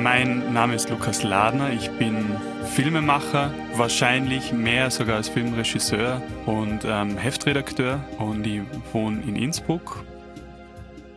Mein Name ist Lukas Ladner, ich bin Filmemacher, wahrscheinlich mehr sogar als Filmregisseur und ähm, Heftredakteur und ich wohne in Innsbruck.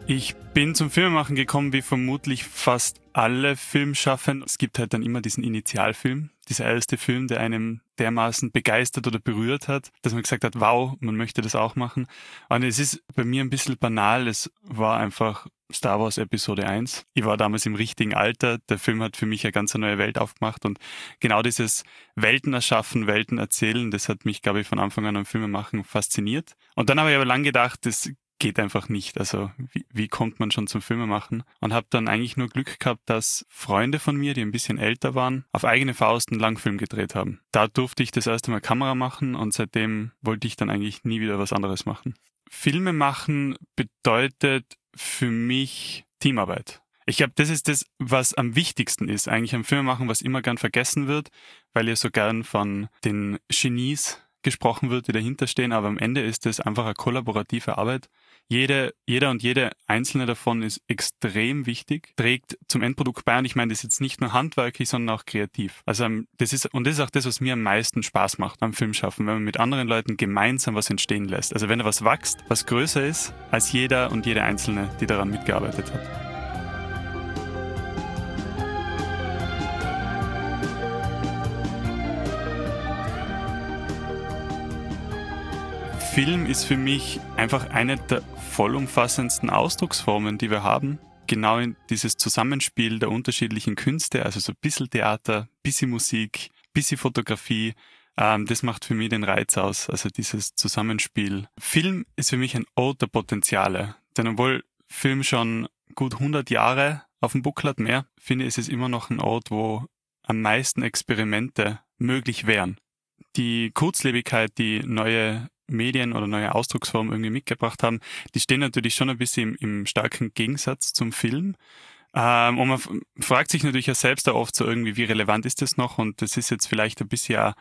Ich bin zum Filmemachen gekommen, wie vermutlich fast alle Filmschaffenden. Es gibt halt dann immer diesen Initialfilm, dieser erste Film, der einem dermaßen begeistert oder berührt hat, dass man gesagt hat, wow, man möchte das auch machen. Und es ist bei mir ein bisschen banal. Es war einfach Star Wars Episode 1. Ich war damals im richtigen Alter. Der Film hat für mich eine ganz neue Welt aufgemacht und genau dieses Welten erschaffen, Welten erzählen, das hat mich, glaube ich, von Anfang an am Filmemachen fasziniert. Und dann habe ich aber lang gedacht, das geht einfach nicht. Also wie, wie kommt man schon zum Filmemachen? Und habe dann eigentlich nur Glück gehabt, dass Freunde von mir, die ein bisschen älter waren, auf eigene Faust einen Langfilm gedreht haben. Da durfte ich das erste Mal Kamera machen und seitdem wollte ich dann eigentlich nie wieder was anderes machen. Filme machen bedeutet für mich Teamarbeit. Ich glaube, das ist das, was am wichtigsten ist, eigentlich am Filmemachen, was immer gern vergessen wird, weil ihr so gern von den Genies gesprochen wird, die dahinter stehen, aber am Ende ist es einfach eine kollaborative Arbeit jede, jeder und jede einzelne davon ist extrem wichtig, trägt zum Endprodukt bei und ich meine das ist jetzt nicht nur handwerklich, sondern auch kreativ. Also ähm, das ist, und das ist auch das, was mir am meisten Spaß macht am Filmschaffen, wenn man mit anderen Leuten gemeinsam was entstehen lässt. Also wenn da was wächst, was größer ist als jeder und jede Einzelne, die daran mitgearbeitet hat. Film ist für mich einfach eine der vollumfassendsten Ausdrucksformen, die wir haben. Genau in dieses Zusammenspiel der unterschiedlichen Künste, also so ein bisschen Theater, bisschen Musik, bisschen Fotografie, ähm, das macht für mich den Reiz aus, also dieses Zusammenspiel. Film ist für mich ein Ort der Potenziale, denn obwohl Film schon gut 100 Jahre auf dem Buckel hat mehr, finde ich, ist es immer noch ein Ort, wo am meisten Experimente möglich wären. Die Kurzlebigkeit, die neue Medien oder neue Ausdrucksformen irgendwie mitgebracht haben, die stehen natürlich schon ein bisschen im, im starken Gegensatz zum Film. Ähm, und man fragt sich natürlich ja selbst da oft so irgendwie, wie relevant ist das noch? Und das ist jetzt vielleicht ein bisschen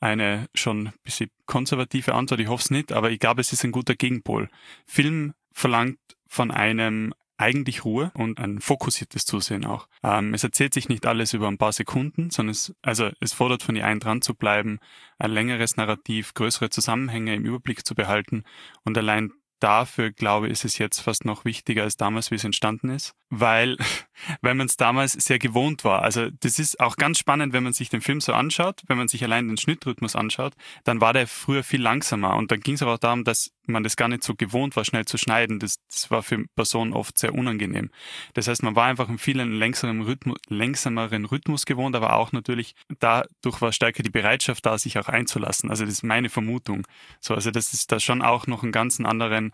eine schon ein bisschen konservative Antwort, ich hoffe es nicht, aber ich glaube, es ist ein guter Gegenpol. Film verlangt von einem eigentlich Ruhe und ein fokussiertes Zusehen auch. Ähm, es erzählt sich nicht alles über ein paar Sekunden, sondern es, also es fordert von dir ein, dran zu bleiben, ein längeres Narrativ, größere Zusammenhänge im Überblick zu behalten und allein dafür, glaube ich, ist es jetzt fast noch wichtiger als damals, wie es entstanden ist, weil, weil man es damals sehr gewohnt war. Also das ist auch ganz spannend, wenn man sich den Film so anschaut, wenn man sich allein den Schnittrhythmus anschaut, dann war der früher viel langsamer und dann ging es aber auch darum, dass man das gar nicht so gewohnt war, schnell zu schneiden. Das, das war für Personen oft sehr unangenehm. Das heißt, man war einfach einen viel längsameren Rhythmus, längsameren Rhythmus gewohnt, aber auch natürlich dadurch war stärker die Bereitschaft da, sich auch einzulassen. Also das ist meine Vermutung. So, also das ist da schon auch noch einen ganz anderen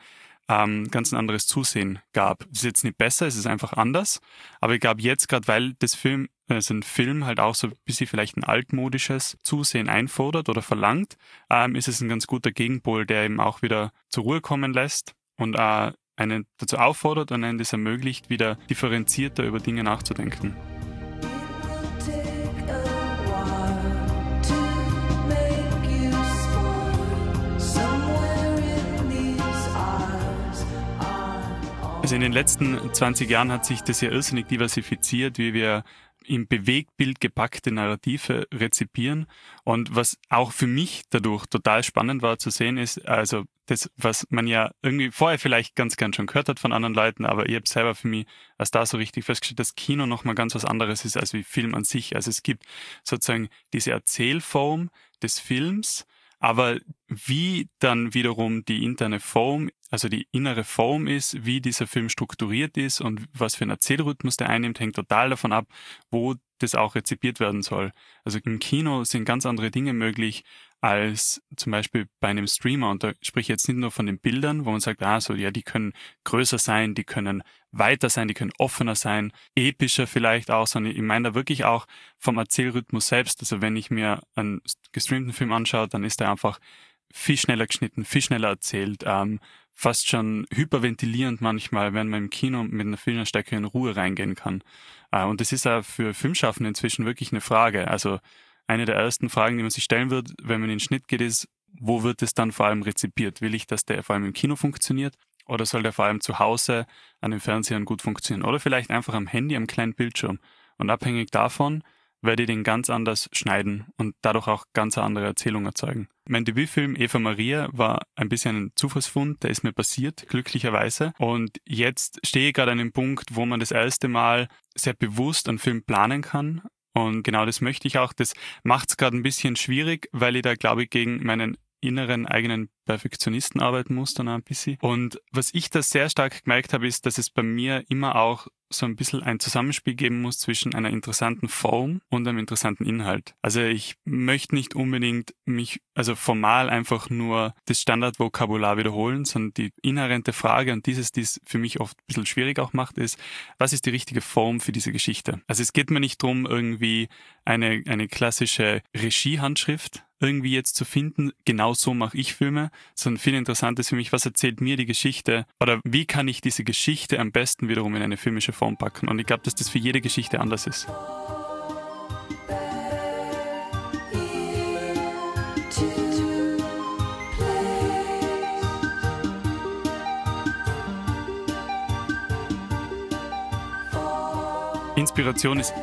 ähm, ganz ein anderes Zusehen gab. Es ist jetzt nicht besser, es ist einfach anders. Aber ich glaube jetzt gerade, weil das Film, also ein Film halt auch so ein bisschen vielleicht ein altmodisches Zusehen einfordert oder verlangt, ähm, ist es ein ganz guter Gegenpol, der eben auch wieder zur Ruhe kommen lässt und äh, einen dazu auffordert und einen das ermöglicht, wieder differenzierter über Dinge nachzudenken. Also in den letzten 20 Jahren hat sich das ja irrsinnig diversifiziert, wie wir im Bewegtbild gepackte Narrative rezipieren. Und was auch für mich dadurch total spannend war zu sehen, ist, also das, was man ja irgendwie vorher vielleicht ganz gern schon gehört hat von anderen Leuten, aber ich habe selber für mich als da so richtig festgestellt, dass Kino nochmal ganz was anderes ist als wie Film an sich. Also es gibt sozusagen diese Erzählform des Films, aber wie dann wiederum die interne Form, also die innere Form ist, wie dieser Film strukturiert ist und was für einen Erzählrhythmus der einnimmt, hängt total davon ab, wo das auch rezipiert werden soll. Also im Kino sind ganz andere Dinge möglich als zum Beispiel bei einem Streamer. Und da spreche ich jetzt nicht nur von den Bildern, wo man sagt, ah, so, ja, die können größer sein, die können weiter sein, die können offener sein, epischer vielleicht auch, sondern ich meine da wirklich auch vom Erzählrhythmus selbst. Also wenn ich mir einen gestreamten Film anschaue, dann ist er einfach viel schneller geschnitten, viel schneller erzählt, ähm, fast schon hyperventilierend manchmal, wenn man im Kino mit einer viel stärkeren Ruhe reingehen kann. Äh, und das ist auch für Filmschaffende inzwischen wirklich eine Frage. Also eine der ersten Fragen, die man sich stellen wird, wenn man in den Schnitt geht, ist, wo wird es dann vor allem rezipiert? Will ich, dass der vor allem im Kino funktioniert? Oder soll der vor allem zu Hause an den Fernsehern gut funktionieren? Oder vielleicht einfach am Handy, am kleinen Bildschirm? Und abhängig davon werde ich den ganz anders schneiden und dadurch auch ganz andere Erzählungen erzeugen. Mein Debütfilm Eva Maria war ein bisschen ein Zufallsfund, der ist mir passiert, glücklicherweise. Und jetzt stehe ich gerade an einem Punkt, wo man das erste Mal sehr bewusst einen Film planen kann. Und genau das möchte ich auch. Das macht es gerade ein bisschen schwierig, weil ich da, glaube ich, gegen meinen inneren eigenen Perfektionisten arbeiten muss dann ein bisschen. Und was ich da sehr stark gemerkt habe, ist, dass es bei mir immer auch so ein bisschen ein Zusammenspiel geben muss zwischen einer interessanten Form und einem interessanten Inhalt. Also ich möchte nicht unbedingt mich, also formal einfach nur das Standardvokabular wiederholen, sondern die inhärente Frage und dieses, die es für mich oft ein bisschen schwierig auch macht, ist, was ist die richtige Form für diese Geschichte? Also es geht mir nicht darum, irgendwie eine, eine klassische Regiehandschrift irgendwie jetzt zu finden, genau so mache ich Filme, sondern viel interessanter ist für mich, was erzählt mir die Geschichte oder wie kann ich diese Geschichte am besten wiederum in eine filmische Form packen. Und ich glaube, dass das für jede Geschichte anders ist. Inspiration ist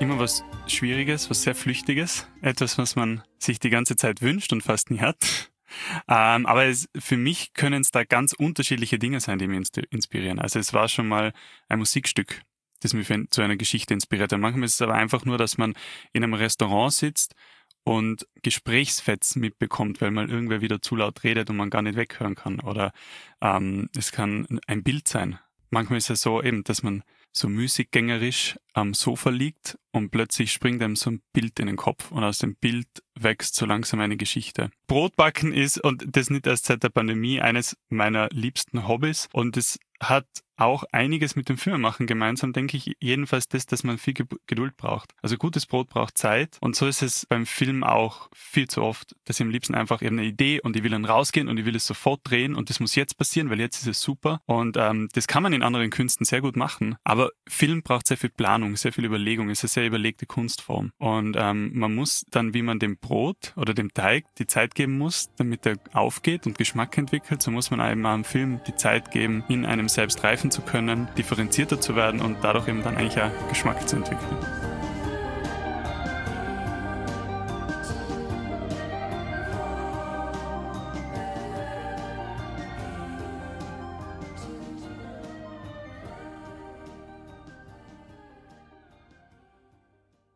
immer was Schwieriges, was sehr Flüchtiges, etwas, was man sich die ganze Zeit wünscht und fast nie hat. Ähm, aber es, für mich können es da ganz unterschiedliche Dinge sein, die mich inspirieren. Also es war schon mal ein Musikstück, das mich zu einer Geschichte inspiriert hat. Manchmal ist es aber einfach nur, dass man in einem Restaurant sitzt und Gesprächsfetzen mitbekommt, weil mal irgendwer wieder zu laut redet und man gar nicht weghören kann. Oder ähm, es kann ein Bild sein. Manchmal ist es so eben, dass man so müßiggängerisch am Sofa liegt und plötzlich springt einem so ein Bild in den Kopf und aus dem Bild wächst so langsam eine Geschichte. Brotbacken ist, und das nicht erst seit der Pandemie, eines meiner liebsten Hobbys und es hat auch einiges mit dem Filmemachen gemeinsam, denke ich. Jedenfalls das, dass man viel Geduld braucht. Also gutes Brot braucht Zeit. Und so ist es beim Film auch viel zu oft, dass ich am liebsten einfach eben eine Idee und ich will dann rausgehen und ich will es sofort drehen und das muss jetzt passieren, weil jetzt ist es super. Und ähm, das kann man in anderen Künsten sehr gut machen. Aber Film braucht sehr viel Planung, sehr viel Überlegung. Es ist eine sehr überlegte Kunstform. Und ähm, man muss dann, wie man dem Brot oder dem Teig die Zeit geben muss, damit er aufgeht und Geschmack entwickelt, so muss man einem Film die Zeit geben, in einem selbst reifen zu können, differenzierter zu werden und dadurch eben dann eigentlich auch Geschmack zu entwickeln.